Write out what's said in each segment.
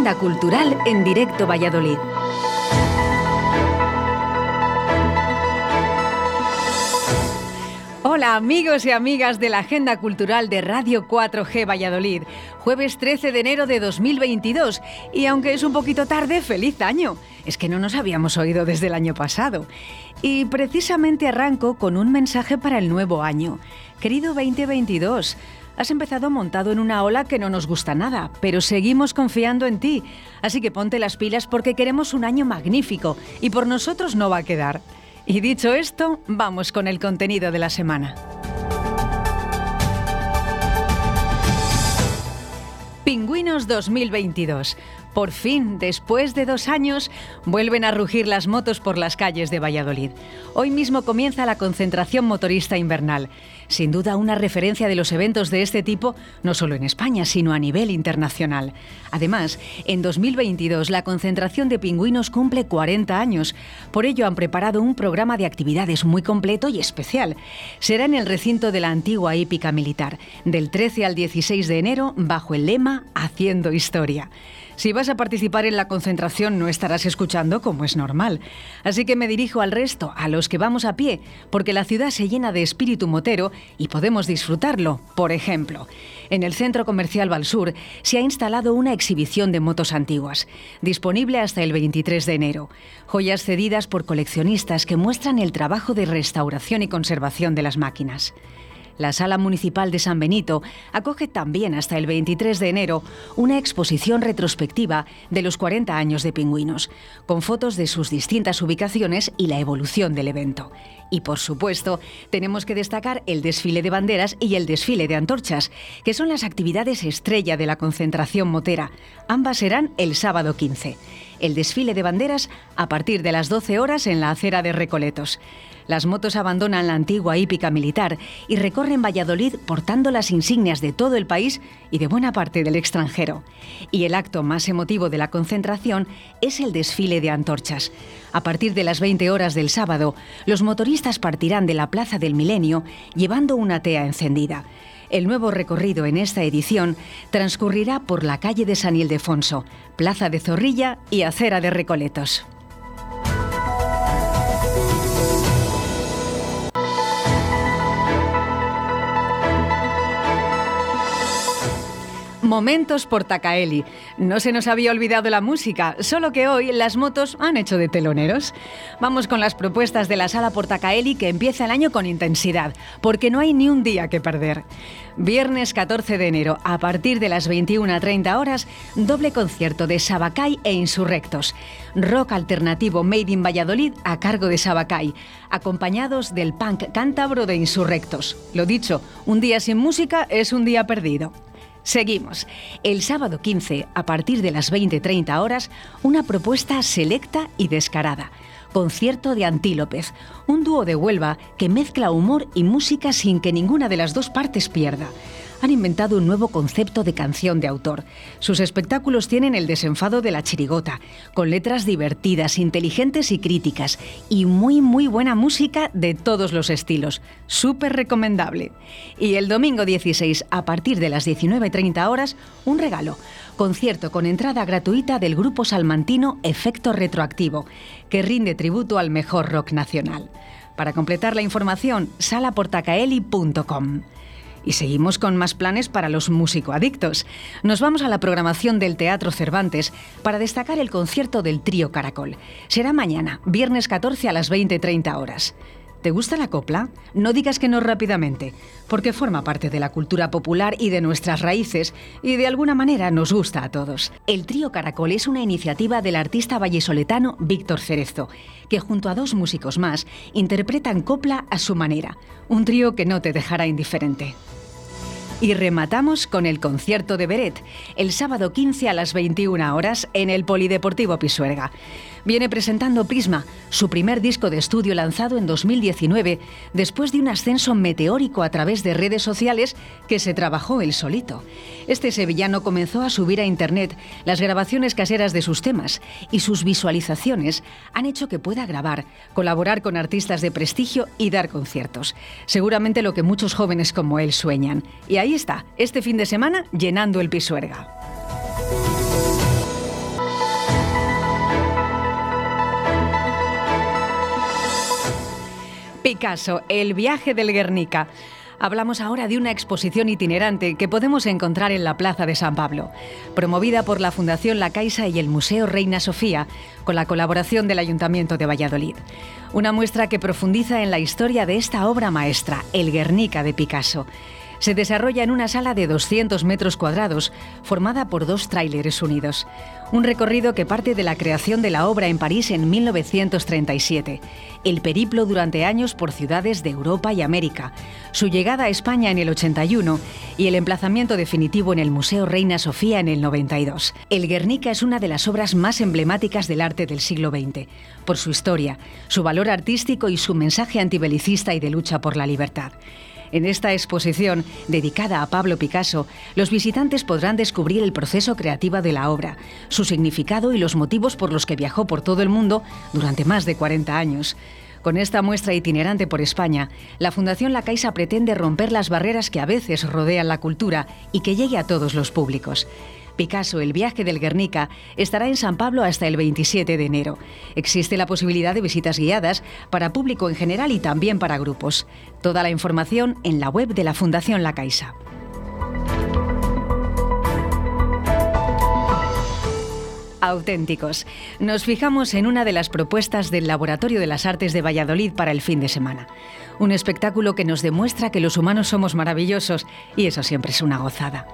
Agenda Cultural en Directo Valladolid. Hola amigos y amigas de la Agenda Cultural de Radio 4G Valladolid. Jueves 13 de enero de 2022 y aunque es un poquito tarde, feliz año. Es que no nos habíamos oído desde el año pasado. Y precisamente arranco con un mensaje para el nuevo año. Querido 2022, has empezado montado en una ola que no nos gusta nada, pero seguimos confiando en ti. Así que ponte las pilas porque queremos un año magnífico y por nosotros no va a quedar. Y dicho esto, vamos con el contenido de la semana. Pingüinos 2022. Por fin, después de dos años, vuelven a rugir las motos por las calles de Valladolid. Hoy mismo comienza la concentración motorista invernal. Sin duda una referencia de los eventos de este tipo, no solo en España, sino a nivel internacional. Además, en 2022 la concentración de pingüinos cumple 40 años. Por ello han preparado un programa de actividades muy completo y especial. Será en el recinto de la antigua hípica militar, del 13 al 16 de enero, bajo el lema Haciendo Historia. Si vas a participar en la concentración no estarás escuchando como es normal. Así que me dirijo al resto, a los que vamos a pie, porque la ciudad se llena de espíritu motero y podemos disfrutarlo. Por ejemplo, en el Centro Comercial Valsur se ha instalado una exhibición de motos antiguas, disponible hasta el 23 de enero. Joyas cedidas por coleccionistas que muestran el trabajo de restauración y conservación de las máquinas. La Sala Municipal de San Benito acoge también hasta el 23 de enero una exposición retrospectiva de los 40 años de Pingüinos, con fotos de sus distintas ubicaciones y la evolución del evento. Y por supuesto, tenemos que destacar el desfile de banderas y el desfile de antorchas, que son las actividades estrella de la concentración motera. Ambas serán el sábado 15. El desfile de banderas a partir de las 12 horas en la acera de Recoletos. Las motos abandonan la antigua hípica militar y recorren Valladolid portando las insignias de todo el país y de buena parte del extranjero. Y el acto más emotivo de la concentración es el desfile de antorchas. A partir de las 20 horas del sábado, los motoristas partirán de la Plaza del Milenio llevando una tea encendida. El nuevo recorrido en esta edición transcurrirá por la calle de San Ildefonso, Plaza de Zorrilla y Acera de Recoletos. Momentos por Tacaeli. No se nos había olvidado la música, solo que hoy las motos han hecho de teloneros. Vamos con las propuestas de la sala Portacaeli que empieza el año con intensidad, porque no hay ni un día que perder. Viernes 14 de enero, a partir de las 21.30 horas, doble concierto de Sabacay e Insurrectos. Rock alternativo Made in Valladolid a cargo de Sabacay, acompañados del punk cántabro de Insurrectos. Lo dicho, un día sin música es un día perdido. Seguimos. El sábado 15, a partir de las 20.30 horas, una propuesta selecta y descarada. Concierto de Antílopez, un dúo de Huelva que mezcla humor y música sin que ninguna de las dos partes pierda han inventado un nuevo concepto de canción de autor. Sus espectáculos tienen el desenfado de la chirigota, con letras divertidas, inteligentes y críticas, y muy muy buena música de todos los estilos. Súper recomendable. Y el domingo 16, a partir de las 19.30 horas, un regalo. Concierto con entrada gratuita del grupo salmantino Efecto Retroactivo, que rinde tributo al mejor rock nacional. Para completar la información, salaportacaeli.com. Y seguimos con más planes para los músico-adictos. Nos vamos a la programación del Teatro Cervantes para destacar el concierto del Trío Caracol. Será mañana, viernes 14 a las 20.30 horas. ¿Te gusta la copla? No digas que no rápidamente, porque forma parte de la cultura popular y de nuestras raíces y de alguna manera nos gusta a todos. El Trío Caracol es una iniciativa del artista vallesoletano Víctor Cerezo, que junto a dos músicos más interpretan copla a su manera, un trío que no te dejará indiferente. Y rematamos con el concierto de Beret, el sábado 15 a las 21 horas en el Polideportivo Pisuerga viene presentando Prisma, su primer disco de estudio lanzado en 2019, después de un ascenso meteórico a través de redes sociales que se trabajó él solito. Este sevillano comenzó a subir a Internet las grabaciones caseras de sus temas y sus visualizaciones han hecho que pueda grabar, colaborar con artistas de prestigio y dar conciertos. Seguramente lo que muchos jóvenes como él sueñan. Y ahí está, este fin de semana llenando el Pisuerga. El viaje del Guernica. Hablamos ahora de una exposición itinerante que podemos encontrar en la Plaza de San Pablo, promovida por la Fundación La Caixa y el Museo Reina Sofía, con la colaboración del Ayuntamiento de Valladolid. Una muestra que profundiza en la historia de esta obra maestra, El Guernica de Picasso se desarrolla en una sala de 200 metros cuadrados, formada por dos tráileres unidos. Un recorrido que parte de la creación de la obra en París en 1937, el periplo durante años por ciudades de Europa y América, su llegada a España en el 81 y el emplazamiento definitivo en el Museo Reina Sofía en el 92. El Guernica es una de las obras más emblemáticas del arte del siglo XX, por su historia, su valor artístico y su mensaje antibelicista y de lucha por la libertad. En esta exposición, dedicada a Pablo Picasso, los visitantes podrán descubrir el proceso creativo de la obra, su significado y los motivos por los que viajó por todo el mundo durante más de 40 años. Con esta muestra itinerante por España, la Fundación La Caixa pretende romper las barreras que a veces rodean la cultura y que llegue a todos los públicos. Picasso, El viaje del Guernica, estará en San Pablo hasta el 27 de enero. Existe la posibilidad de visitas guiadas para público en general y también para grupos. Toda la información en la web de la Fundación La Caixa. auténticos. Nos fijamos en una de las propuestas del Laboratorio de las Artes de Valladolid para el fin de semana. Un espectáculo que nos demuestra que los humanos somos maravillosos y eso siempre es una gozada.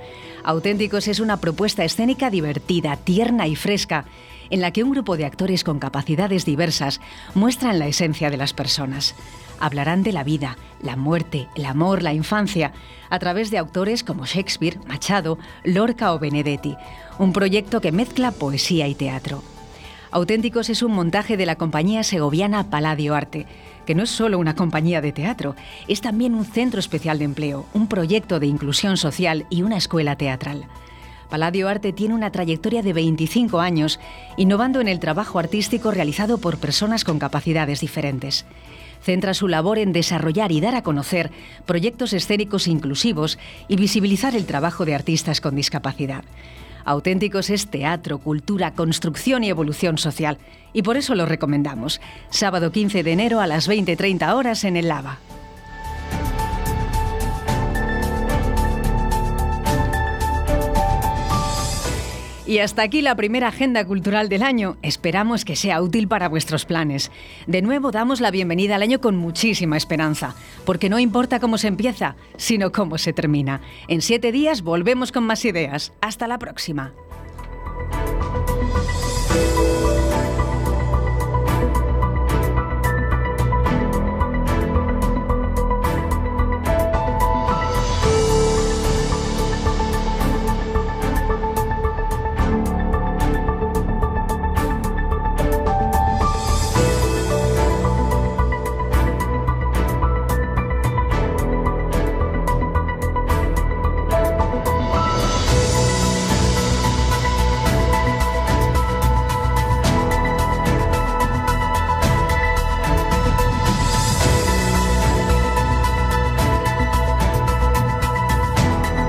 Auténticos es una propuesta escénica divertida, tierna y fresca en la que un grupo de actores con capacidades diversas muestran la esencia de las personas. Hablarán de la vida, la muerte, el amor, la infancia, a través de autores como Shakespeare, Machado, Lorca o Benedetti, un proyecto que mezcla poesía y teatro. Auténticos es un montaje de la compañía segoviana Paladio Arte, que no es solo una compañía de teatro, es también un centro especial de empleo, un proyecto de inclusión social y una escuela teatral. Paladio Arte tiene una trayectoria de 25 años, innovando en el trabajo artístico realizado por personas con capacidades diferentes. Centra su labor en desarrollar y dar a conocer proyectos escénicos inclusivos y visibilizar el trabajo de artistas con discapacidad. Auténticos es teatro, cultura, construcción y evolución social. Y por eso lo recomendamos. Sábado 15 de enero a las 20.30 horas en el Lava. Y hasta aquí la primera agenda cultural del año. Esperamos que sea útil para vuestros planes. De nuevo damos la bienvenida al año con muchísima esperanza, porque no importa cómo se empieza, sino cómo se termina. En siete días volvemos con más ideas. Hasta la próxima.